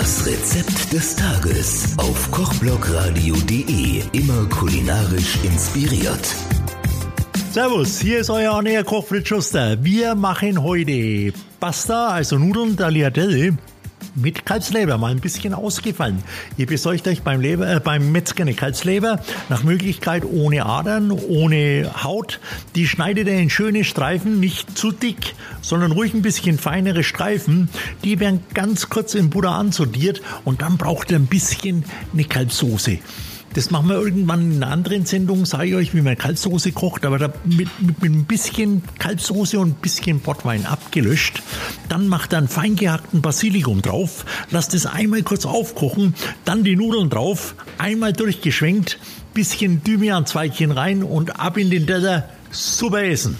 Das Rezept des Tages auf kochblogradio.de. Immer kulinarisch inspiriert. Servus, hier ist euer Ernähr Koch Fritz Schuster. Wir machen heute Pasta, also Nudeln Tagliatelle mit Kalbsleber, mal ein bisschen ausgefallen. Ihr besorgt euch beim, Leber, äh, beim Metzger eine Kalbsleber, nach Möglichkeit ohne Adern, ohne Haut. Die schneidet ihr in schöne Streifen, nicht zu dick, sondern ruhig ein bisschen feinere Streifen. Die werden ganz kurz in Butter ansodiert und dann braucht ihr ein bisschen eine Kalbsoße. Das machen wir irgendwann in einer anderen Sendung, sage ich euch, wie man Kalbsoße kocht, aber da mit, mit, mit ein bisschen Kalbsoße und ein bisschen Portwein abgelöscht. Dann macht er einen fein gehackten Basilikum drauf, lasst es einmal kurz aufkochen, dann die Nudeln drauf, einmal durchgeschwenkt, bisschen Thymian-Zweigchen rein und ab in den Teller, super essen.